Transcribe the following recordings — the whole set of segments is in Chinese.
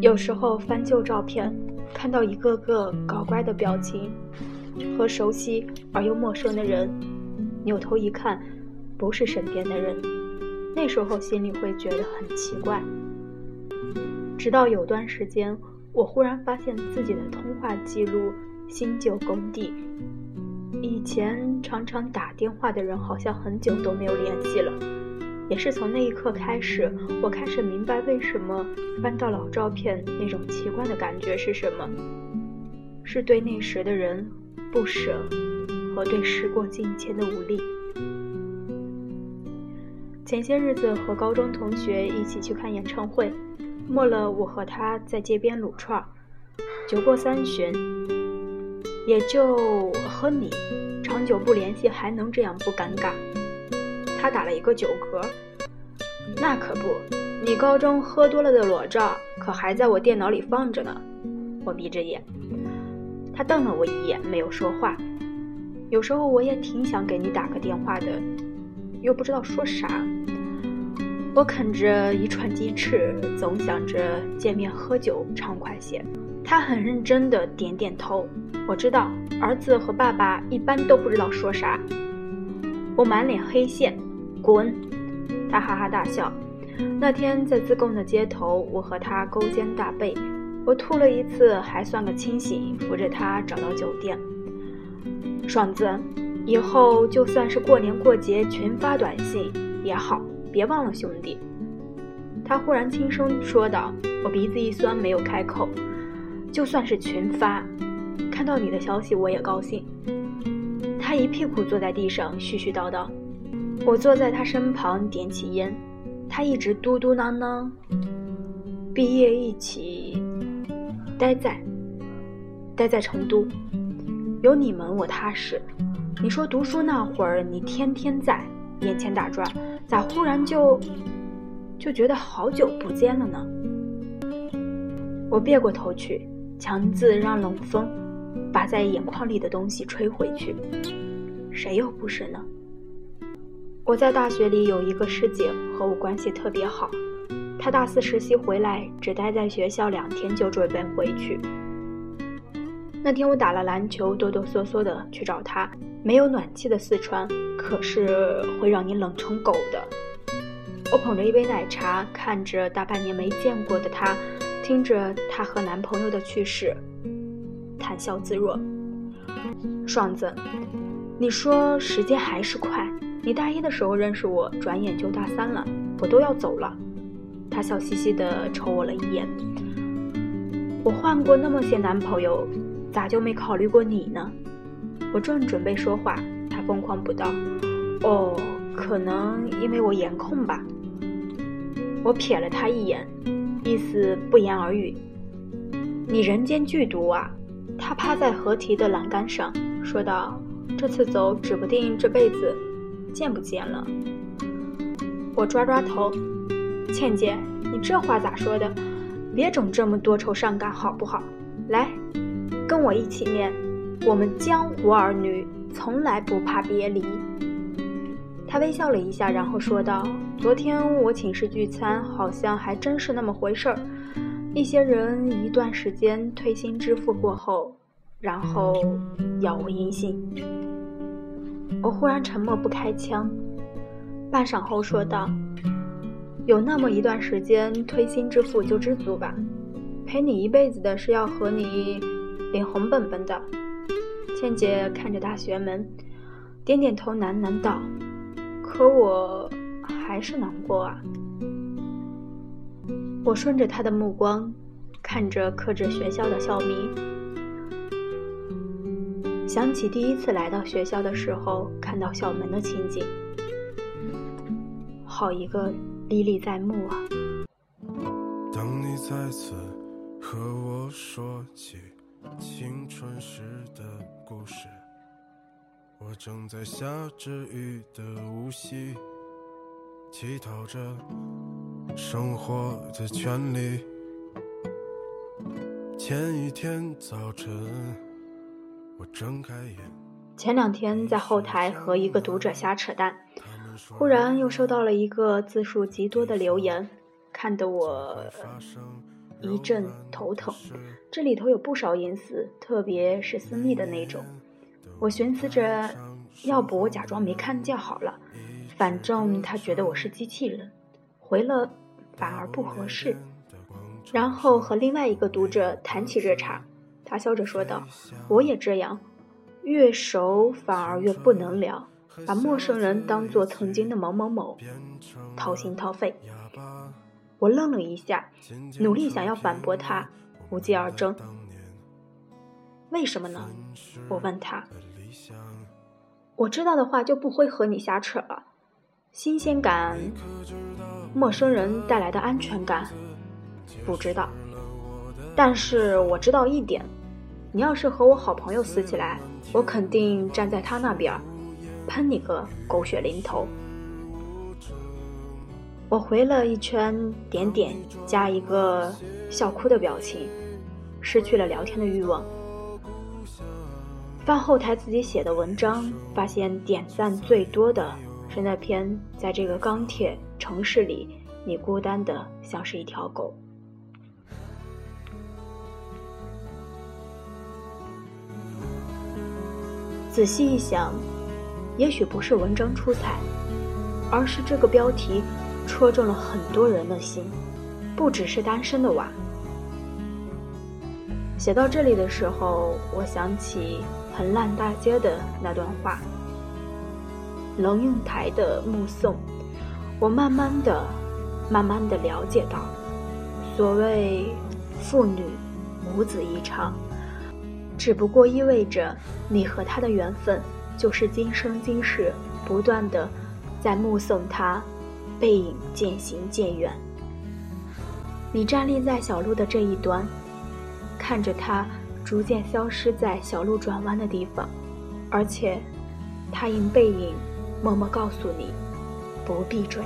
有时候翻旧照片，看到一个个搞怪的表情，和熟悉而又陌生的人，扭头一看，不是身边的人，那时候心里会觉得很奇怪。直到有段时间，我忽然发现自己的通话记录新旧工地，以前常常打电话的人好像很久都没有联系了。也是从那一刻开始，我开始明白为什么翻到老照片那种奇怪的感觉是什么，是对那时的人不舍和对时过境迁的无力。前些日子和高中同学一起去看演唱会，末了我和他在街边撸串，酒过三巡，也就和你长久不联系还能这样不尴尬。他打了一个酒嗝，那可不，你高中喝多了的裸照可还在我电脑里放着呢。我闭着眼，他瞪了我一眼，没有说话。有时候我也挺想给你打个电话的，又不知道说啥。我啃着一串鸡翅，总想着见面喝酒畅快些。他很认真的点点头。我知道，儿子和爸爸一般都不知道说啥。我满脸黑线。滚！他哈哈大笑。那天在自贡的街头，我和他勾肩搭背，我吐了一次，还算个清醒，扶着他找到酒店。爽子，以后就算是过年过节群发短信也好，别忘了兄弟。他忽然轻声说道。我鼻子一酸，没有开口。就算是群发，看到你的消息我也高兴。他一屁股坐在地上，絮絮叨叨。我坐在他身旁，点起烟，他一直嘟嘟囔囔。毕业一起，待在，待在成都，有你们我踏实。你说读书那会儿你天天在，眼前打转，咋忽然就，就觉得好久不见了呢？我别过头去，强自让冷风，把在眼眶里的东西吹回去。谁又不是呢？我在大学里有一个师姐和我关系特别好，她大四实习回来只待在学校两天就准备回去。那天我打了篮球，哆哆嗦嗦的去找她。没有暖气的四川可是会让你冷成狗的。我捧着一杯奶茶，看着大半年没见过的她，听着她和男朋友的趣事，谈笑自若。爽子，你说时间还是快。你大一的时候认识我，转眼就大三了，我都要走了。他笑嘻嘻地瞅我了一眼。我换过那么些男朋友，咋就没考虑过你呢？我正准备说话，他疯狂补道：“哦，可能因为我颜控吧。”我瞥了他一眼，意思不言而喻。你人间剧毒啊！他趴在河堤的栏杆上说道：“这次走，指不定这辈子。”见不见了？我抓抓头，倩姐，你这话咋说的？别整这么多愁善感好不好？来，跟我一起念：我们江湖儿女从来不怕别离。他微笑了一下，然后说道：“昨天我寝室聚餐，好像还真是那么回事儿。一些人一段时间推心置腹过后，然后杳无音信。”我忽然沉默不开腔，半晌后说道：“有那么一段时间，推心置腹就知足吧。陪你一辈子的是要和你领红本本的。”倩姐看着大学门，点点头，喃喃道：“可我还是难过啊。”我顺着她的目光，看着刻着学校的校名。想起第一次来到学校的时候，看到校门的情景，好一个历历在目啊！当你再次和我说起青春时的故事，我正在下着雨的无锡，乞讨着生活的权利。前一天早晨。我睁开眼。前两天在后台和一个读者瞎扯淡，忽然又收到了一个字数极多的留言，看得我一阵头疼。这里头有不少隐私，特别是私密的那种。我寻思着，要不我假装没看见好了，反正他觉得我是机器人，回了反而不合适。然后和另外一个读者谈起这茬，他笑着说道：“我也这样，越熟反而越不能聊，把陌生人当做曾经的某某某，掏心掏肺。”我愣了一下，努力想要反驳他，无疾而终。为什么呢？我问他。我知道的话就不会和你瞎扯了。新鲜感，陌生人带来的安全感。不知道，但是我知道一点，你要是和我好朋友撕起来，我肯定站在他那边，喷你个狗血淋头。我回了一圈点点加一个笑哭的表情，失去了聊天的欲望。翻后台自己写的文章，发现点赞最多的是那篇在这个钢铁城市里，你孤单的像是一条狗。仔细一想，也许不是文章出彩，而是这个标题戳中了很多人的心，不只是单身的娃。写到这里的时候，我想起横烂大街的那段话，龙应台的目送，我慢慢的、慢慢的了解到，所谓父女母子一场。只不过意味着你和他的缘分，就是今生今世不断的在目送他背影渐行渐远。你站立在小路的这一端，看着他逐渐消失在小路转弯的地方，而且他因背影默默告诉你不必追。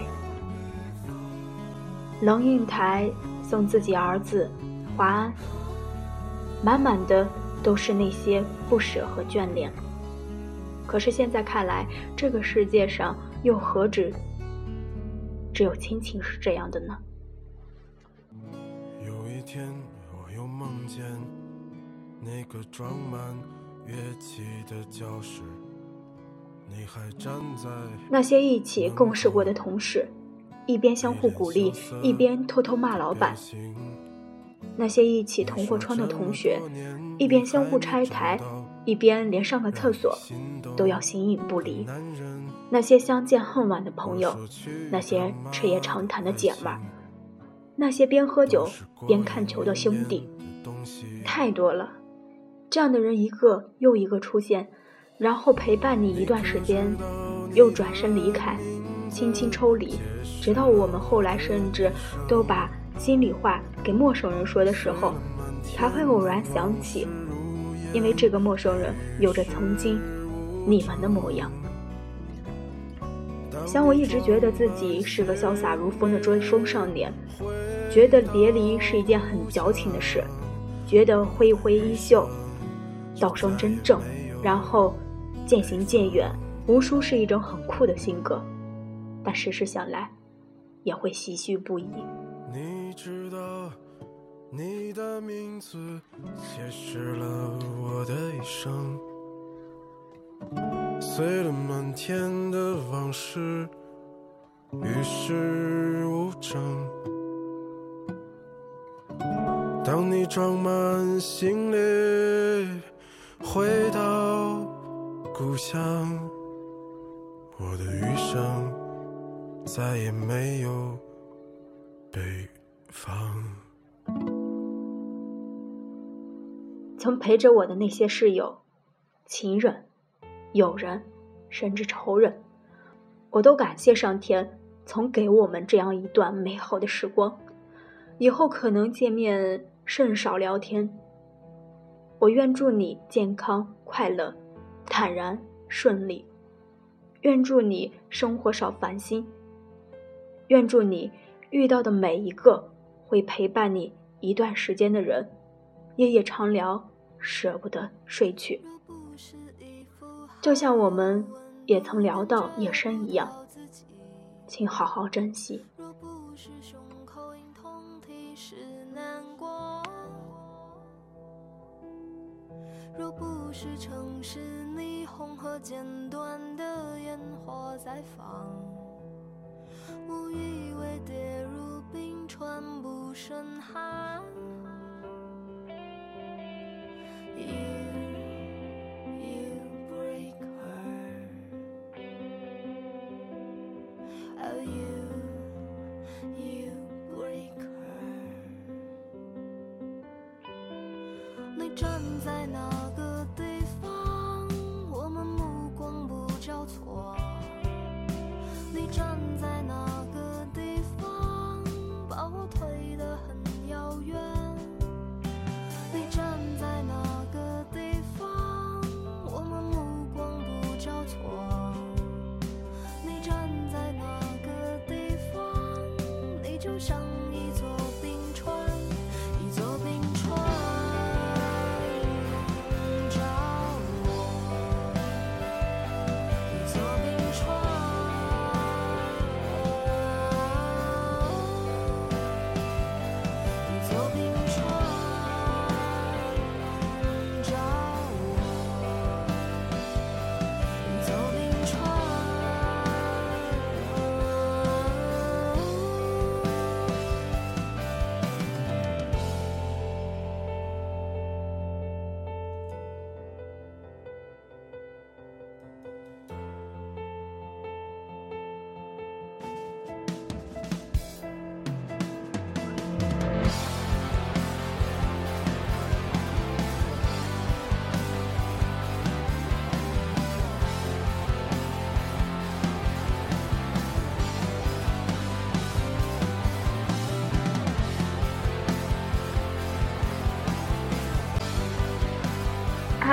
龙应台送自己儿子华安，满满的。都是那些不舍和眷恋。可是现在看来，这个世界上又何止只有亲情是这样的呢？有一天，我又梦见那个装满乐器的教室，你还站在那些一起共事过的同事，一边相互鼓励，一边偷偷骂老板。那些一起同过窗的同学，一边相互拆台，一边连上个厕所都要形影不离；那些相见恨晚的朋友，那些彻夜长谈的姐们儿，那些边喝酒边看球的兄弟，太多了。这样的人一个又一个出现，然后陪伴你一段时间，又转身离开，轻轻抽离，直到我们后来甚至都把。心里话给陌生人说的时候，才会偶然想起，因为这个陌生人有着曾经你们的模样。想我一直觉得自己是个潇洒如风的追风少年，觉得别离是一件很矫情的事，觉得挥一挥衣袖，道声真正，然后渐行渐远，无书是一种很酷的性格。但事实想来，也会唏嘘不已。你知道，你的名字解释了我的一生，碎了满天的往事，与世无争。当你装满行李回到故乡，我的余生再也没有。北方，曾陪着我的那些室友、情人、友人，甚至仇人，我都感谢上天，曾给我们这样一段美好的时光。以后可能见面甚少聊天。我愿祝你健康、快乐、坦然、顺利。愿祝你生活少烦心。愿祝你。遇到的每一个会陪伴你一段时间的人，夜夜长聊，舍不得睡去。就像我们也曾聊到夜深一样，请好好珍惜。你是难过。若不是城市霓虹和剪断的烟火在放，我以为蝶入冰川不胜寒。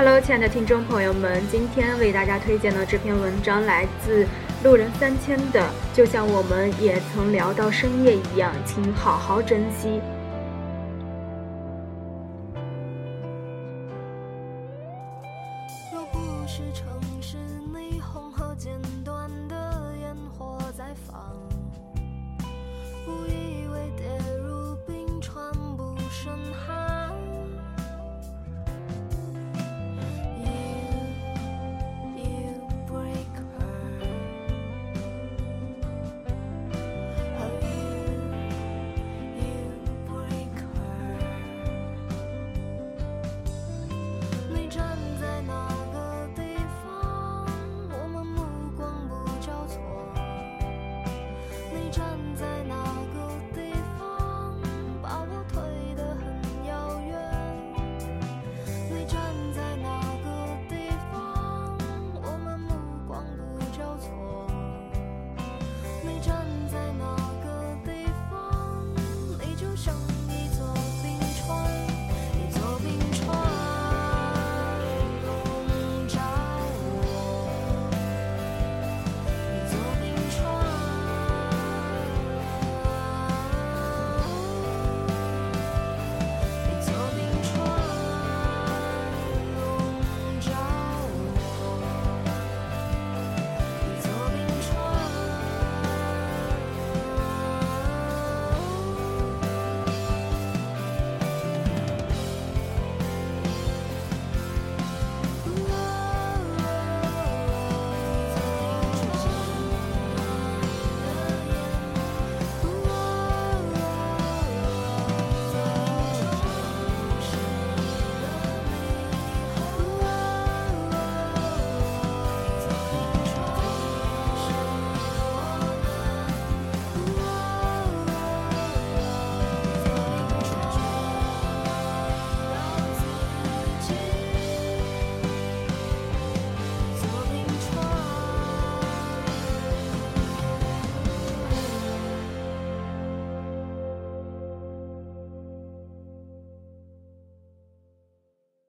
哈喽，亲爱的听众朋友们，今天为大家推荐的这篇文章来自路人三千的，就像我们也曾聊到深夜一样，请好好珍惜。跌入冰川不深海。